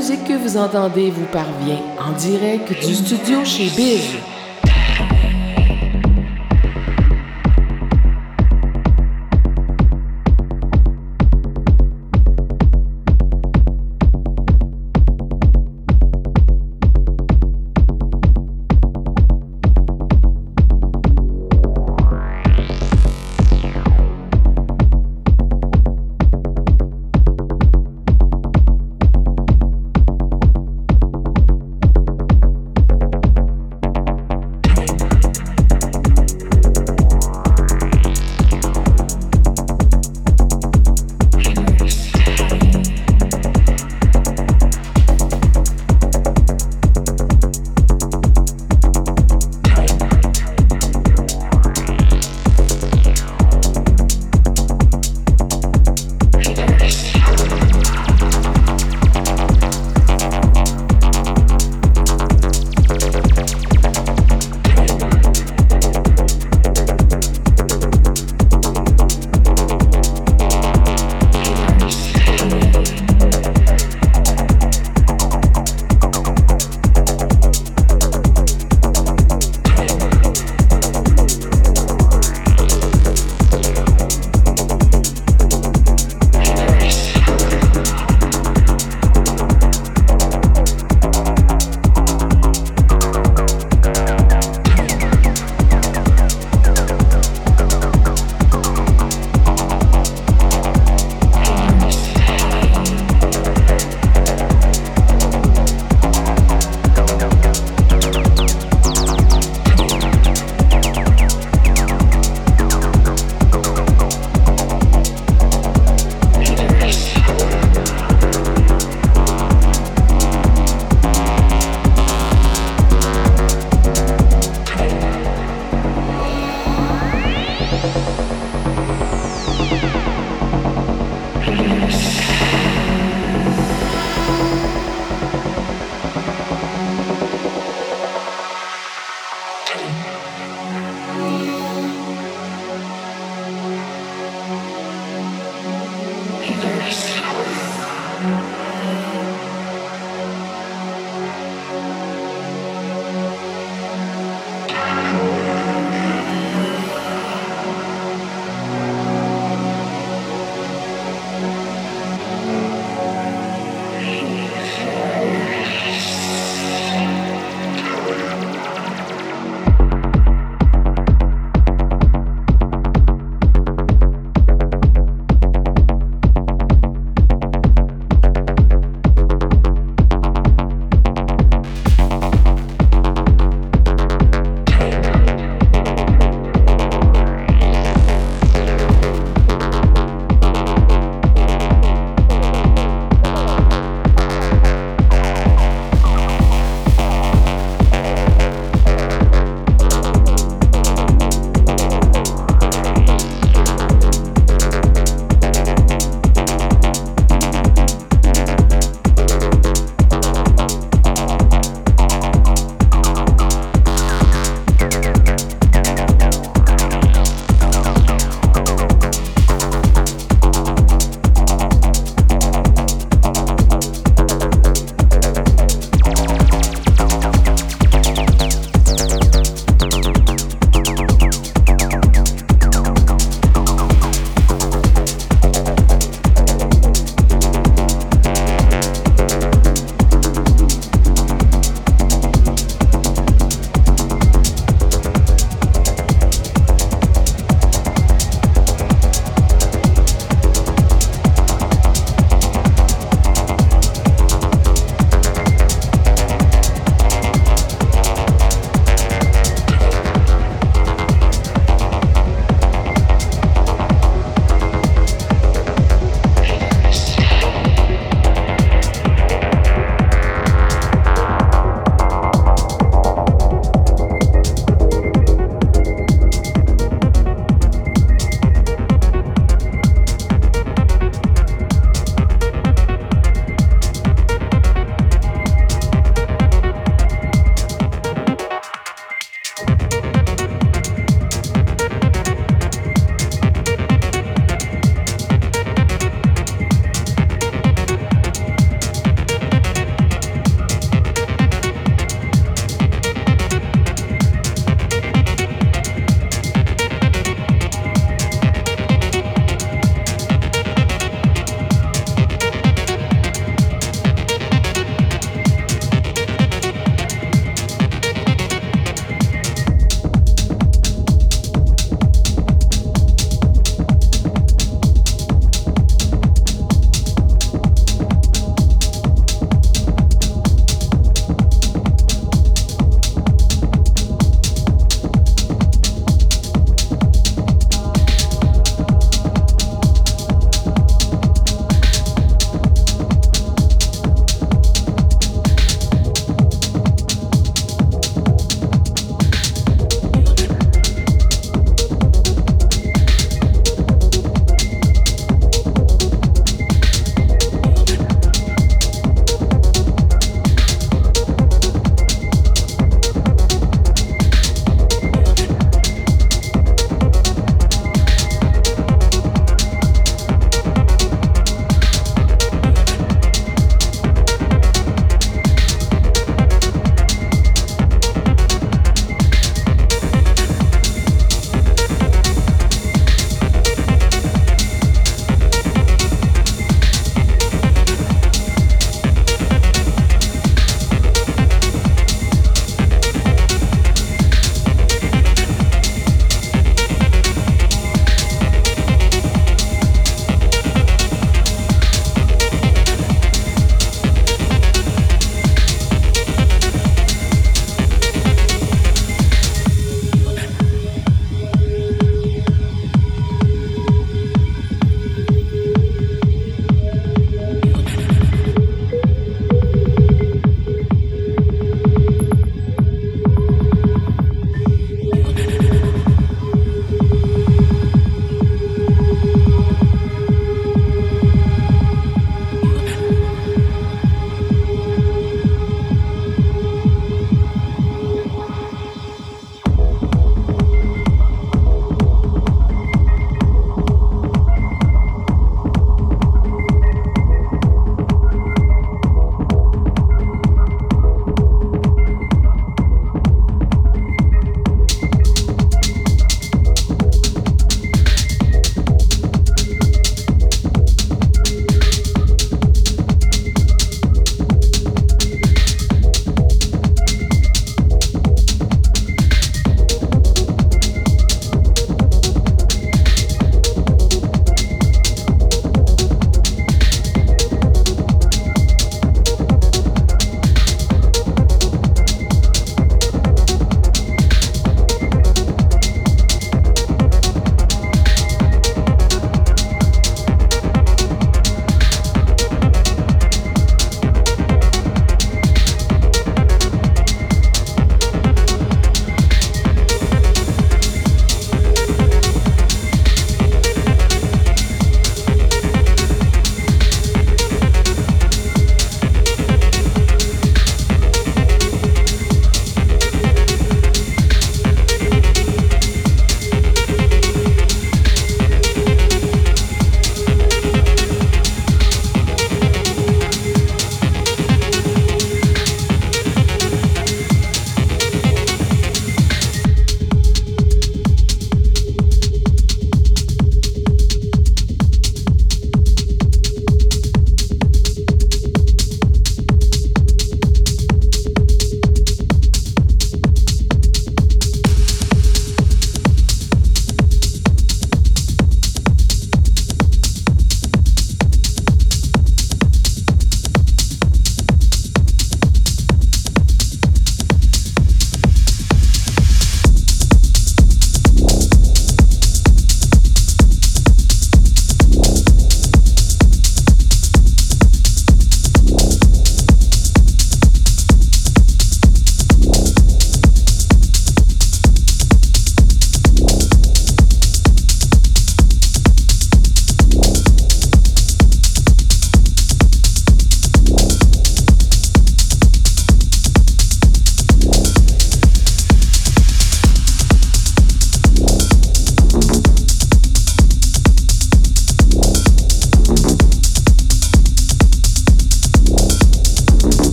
musique que vous entendez vous parvient en direct du studio chez Biz.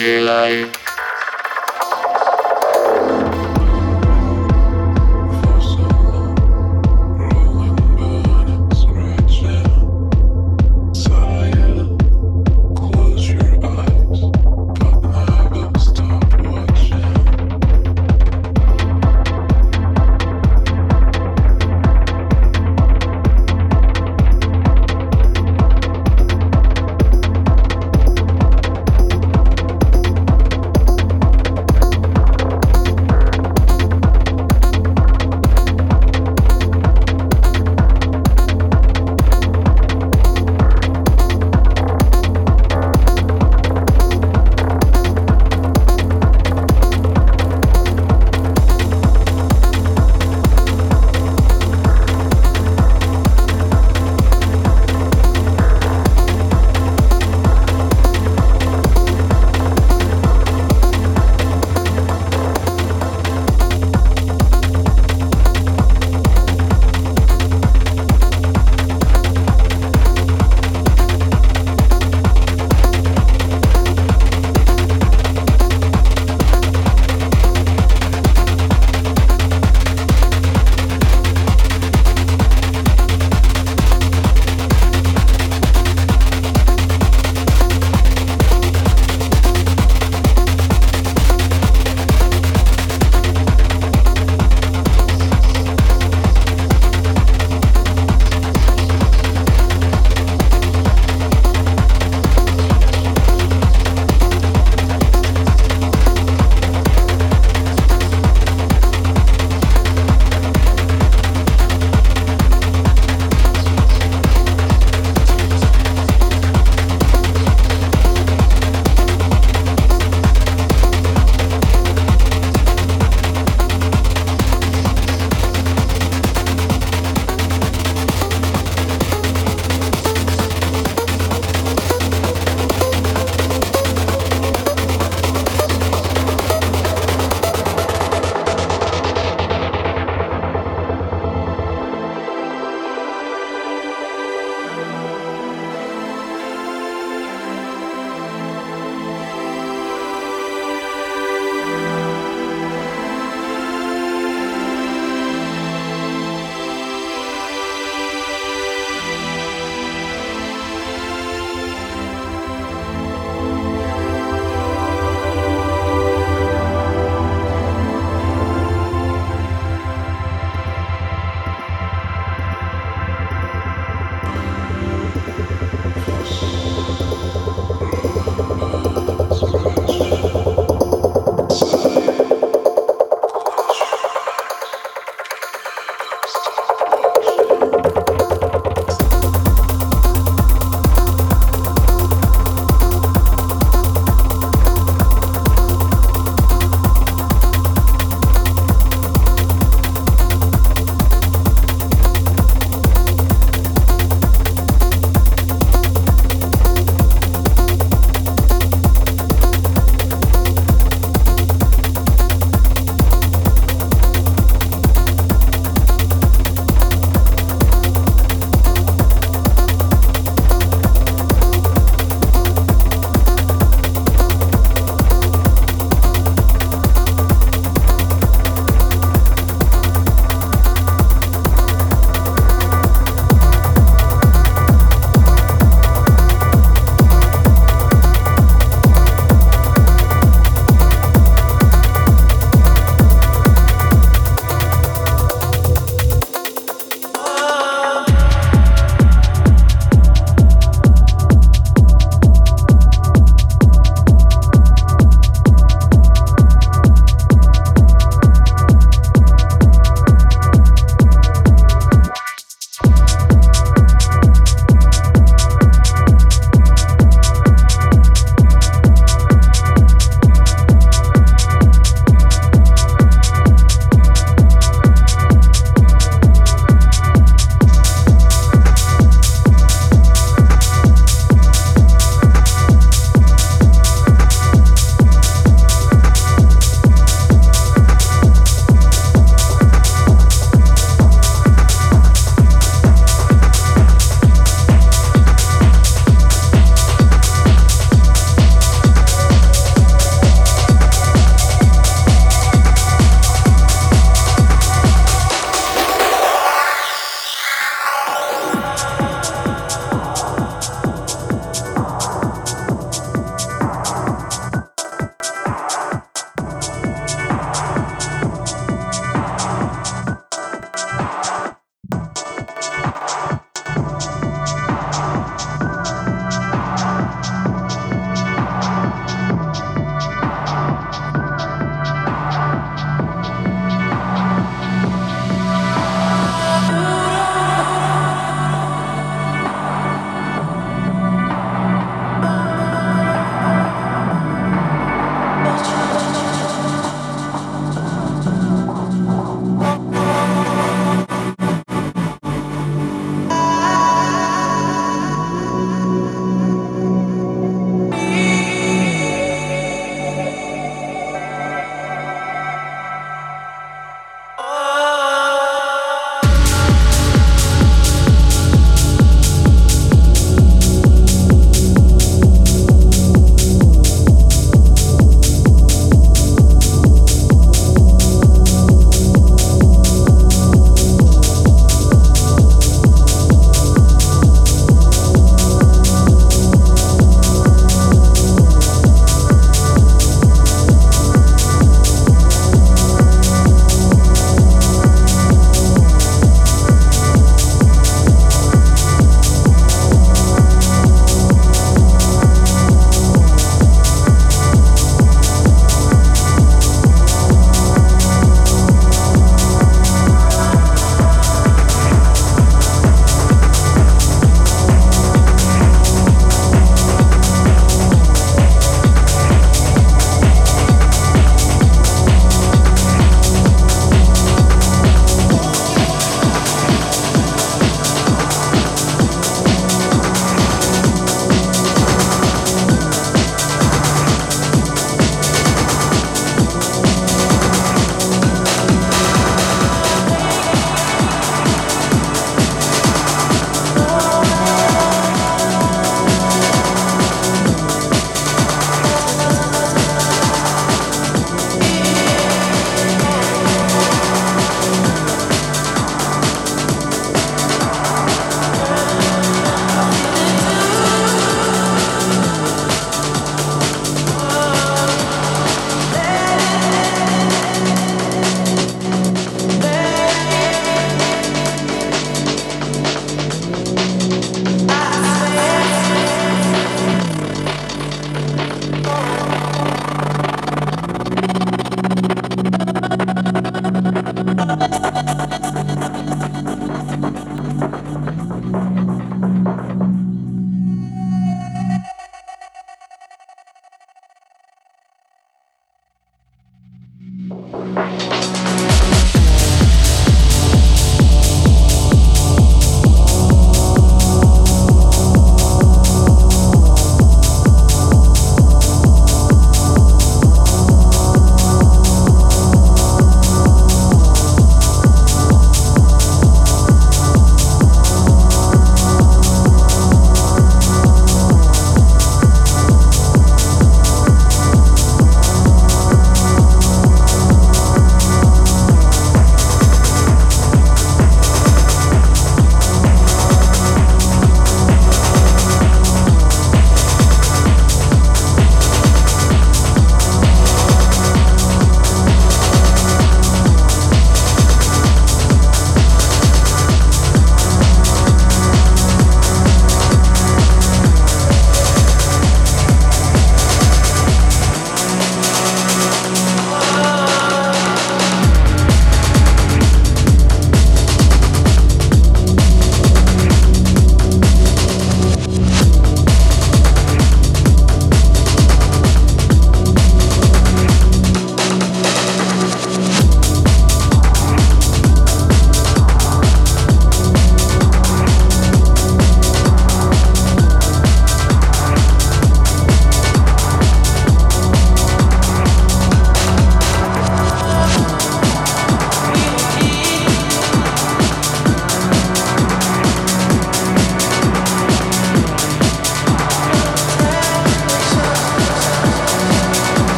起来。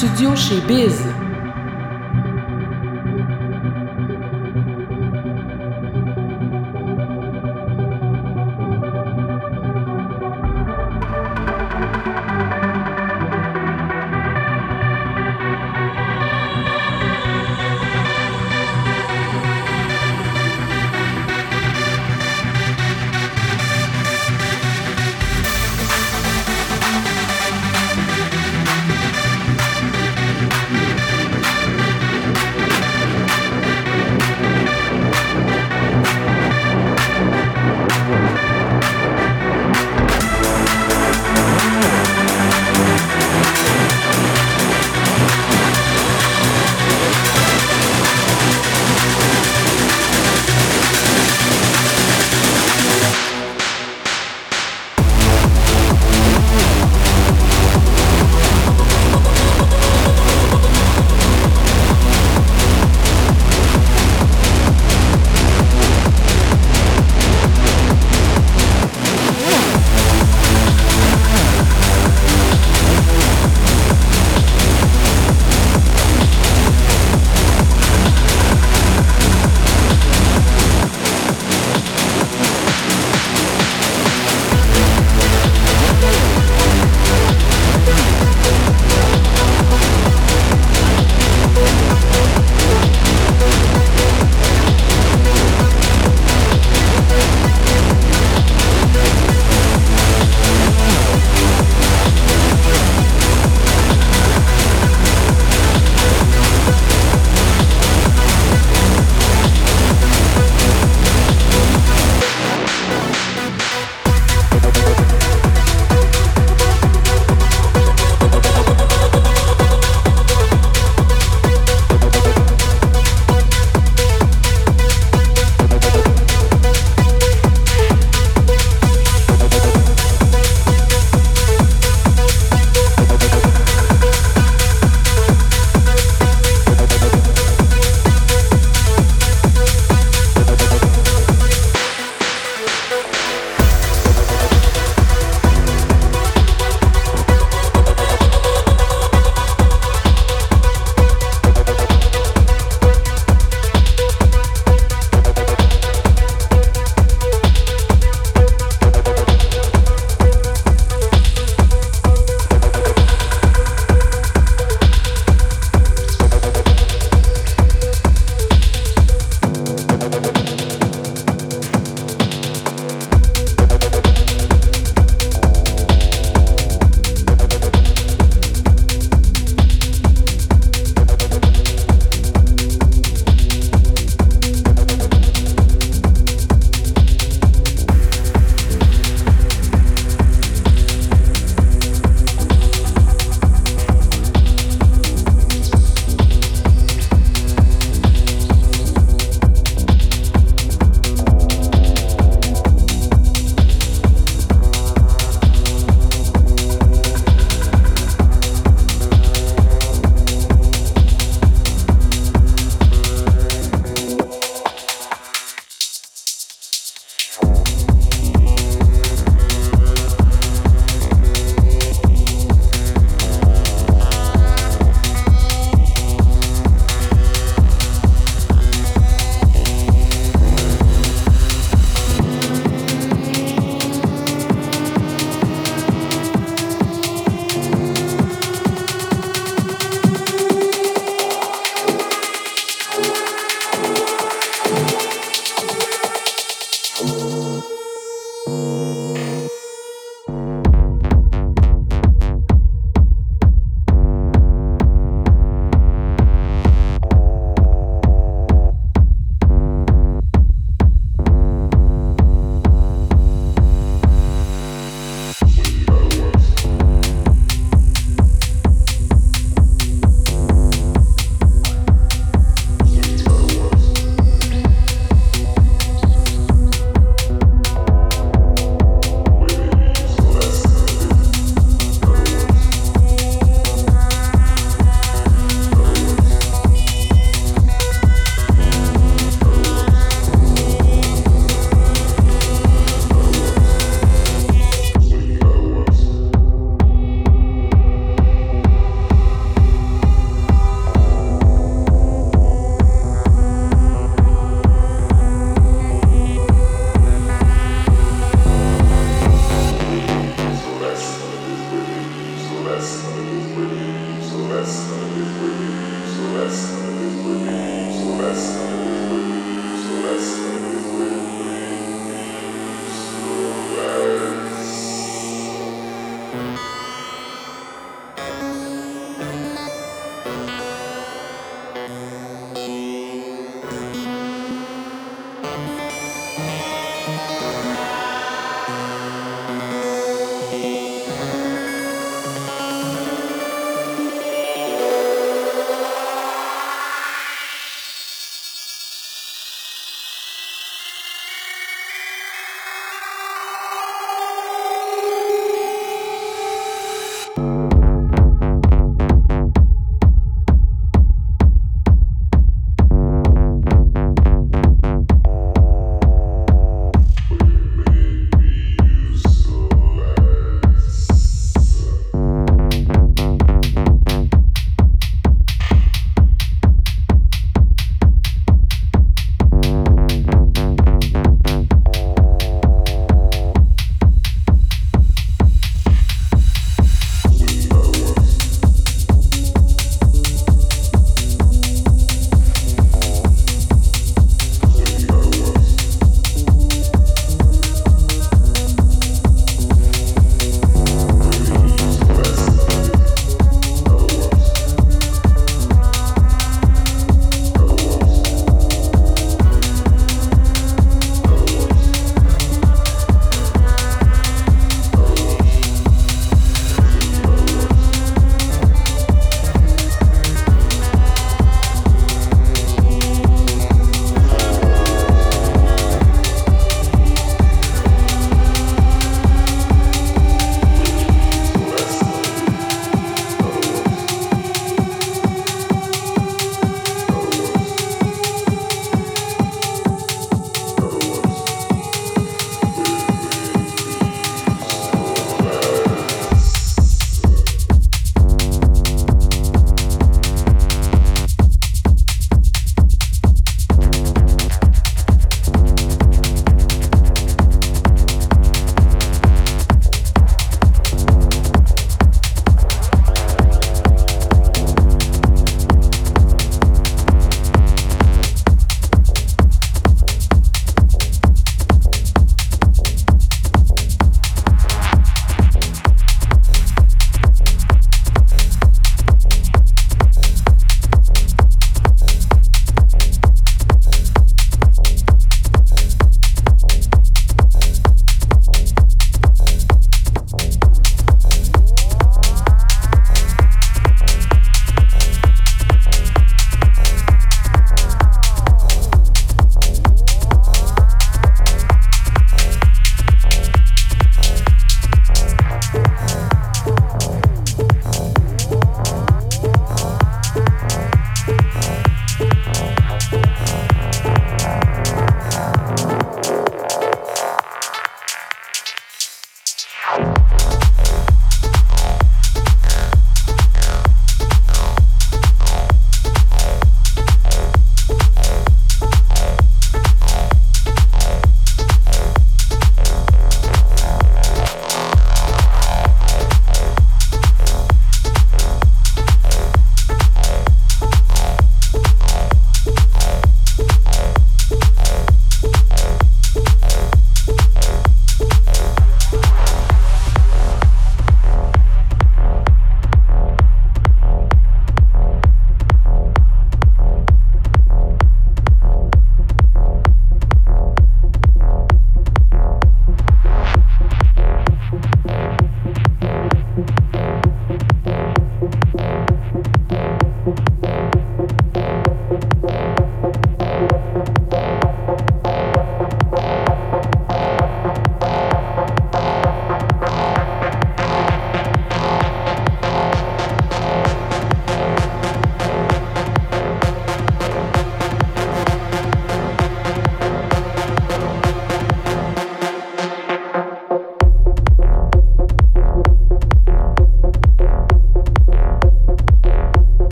Studio chez Biz.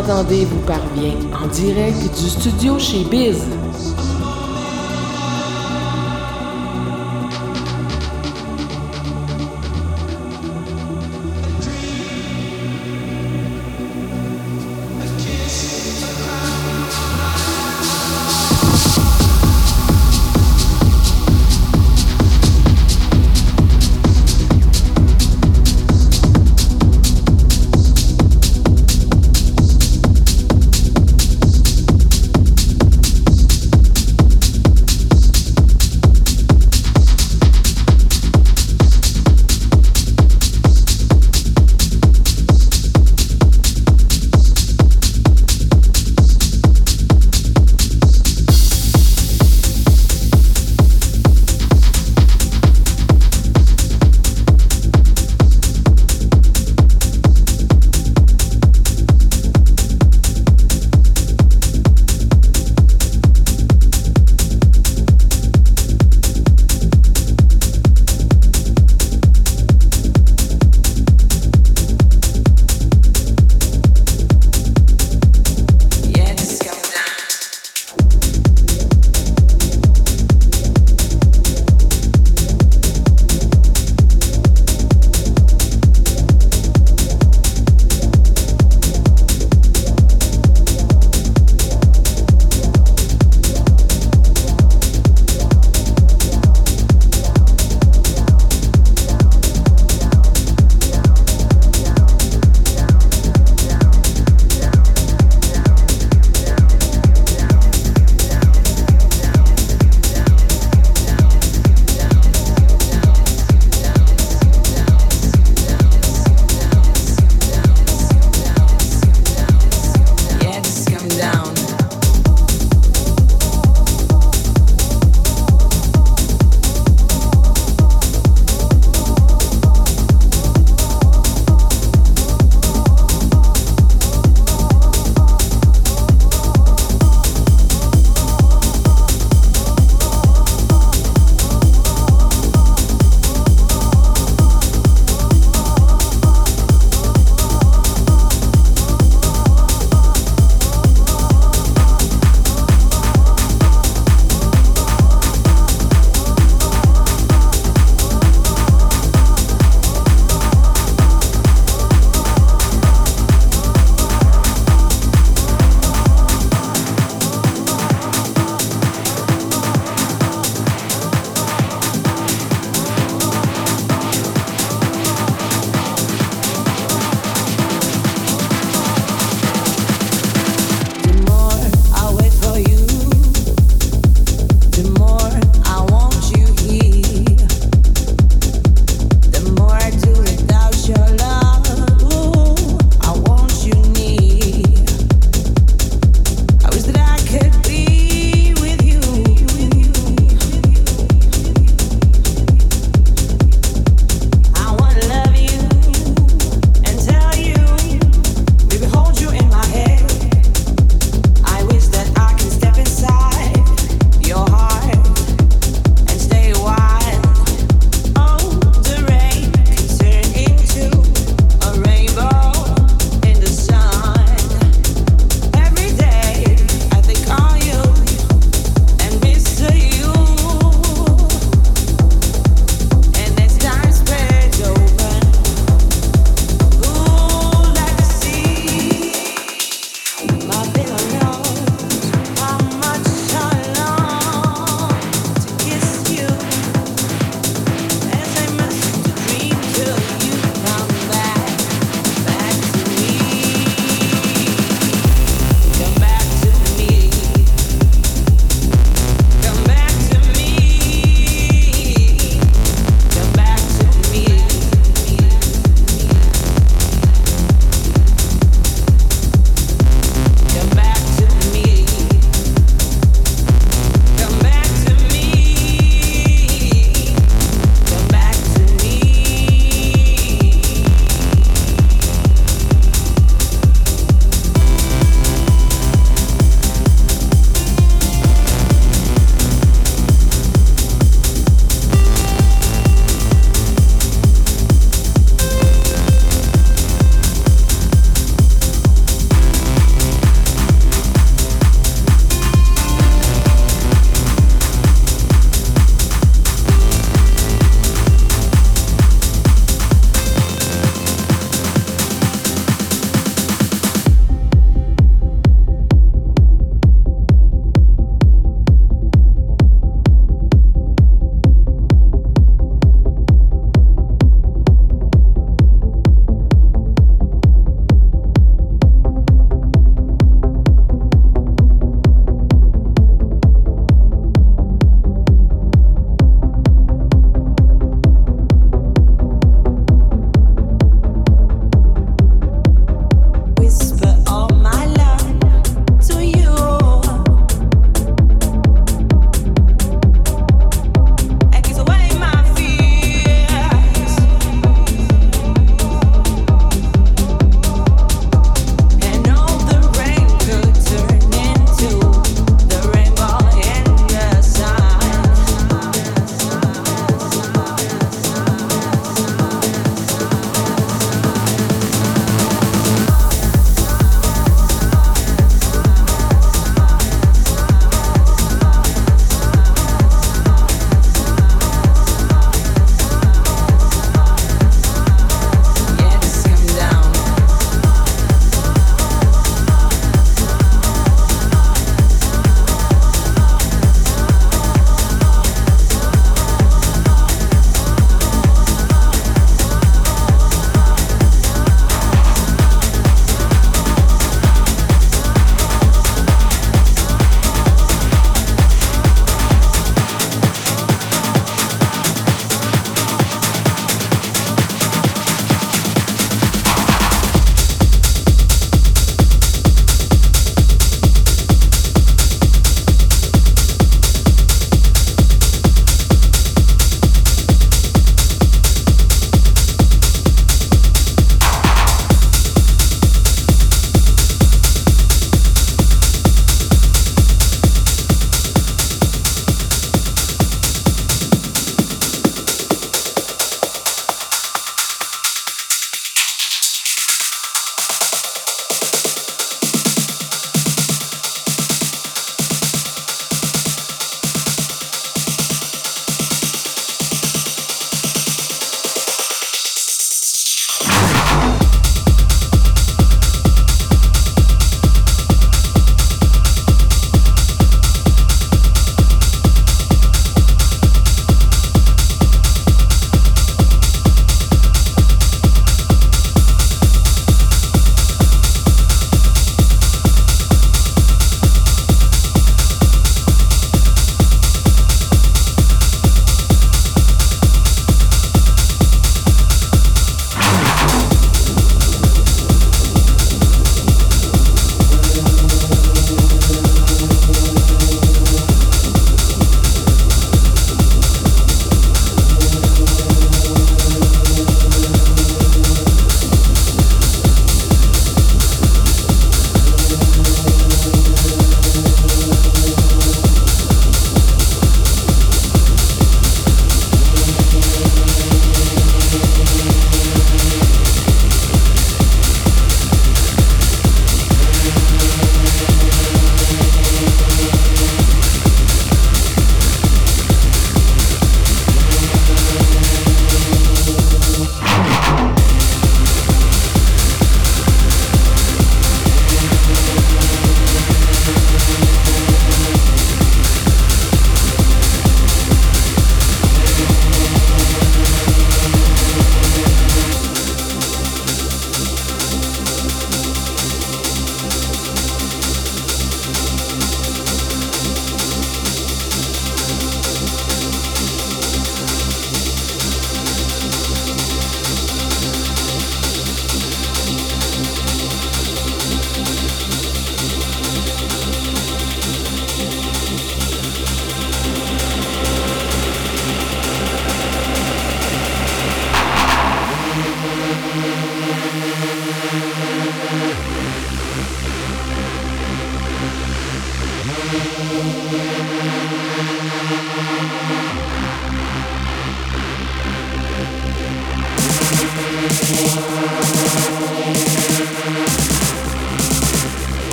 Vous parvient en direct du studio chez Biz.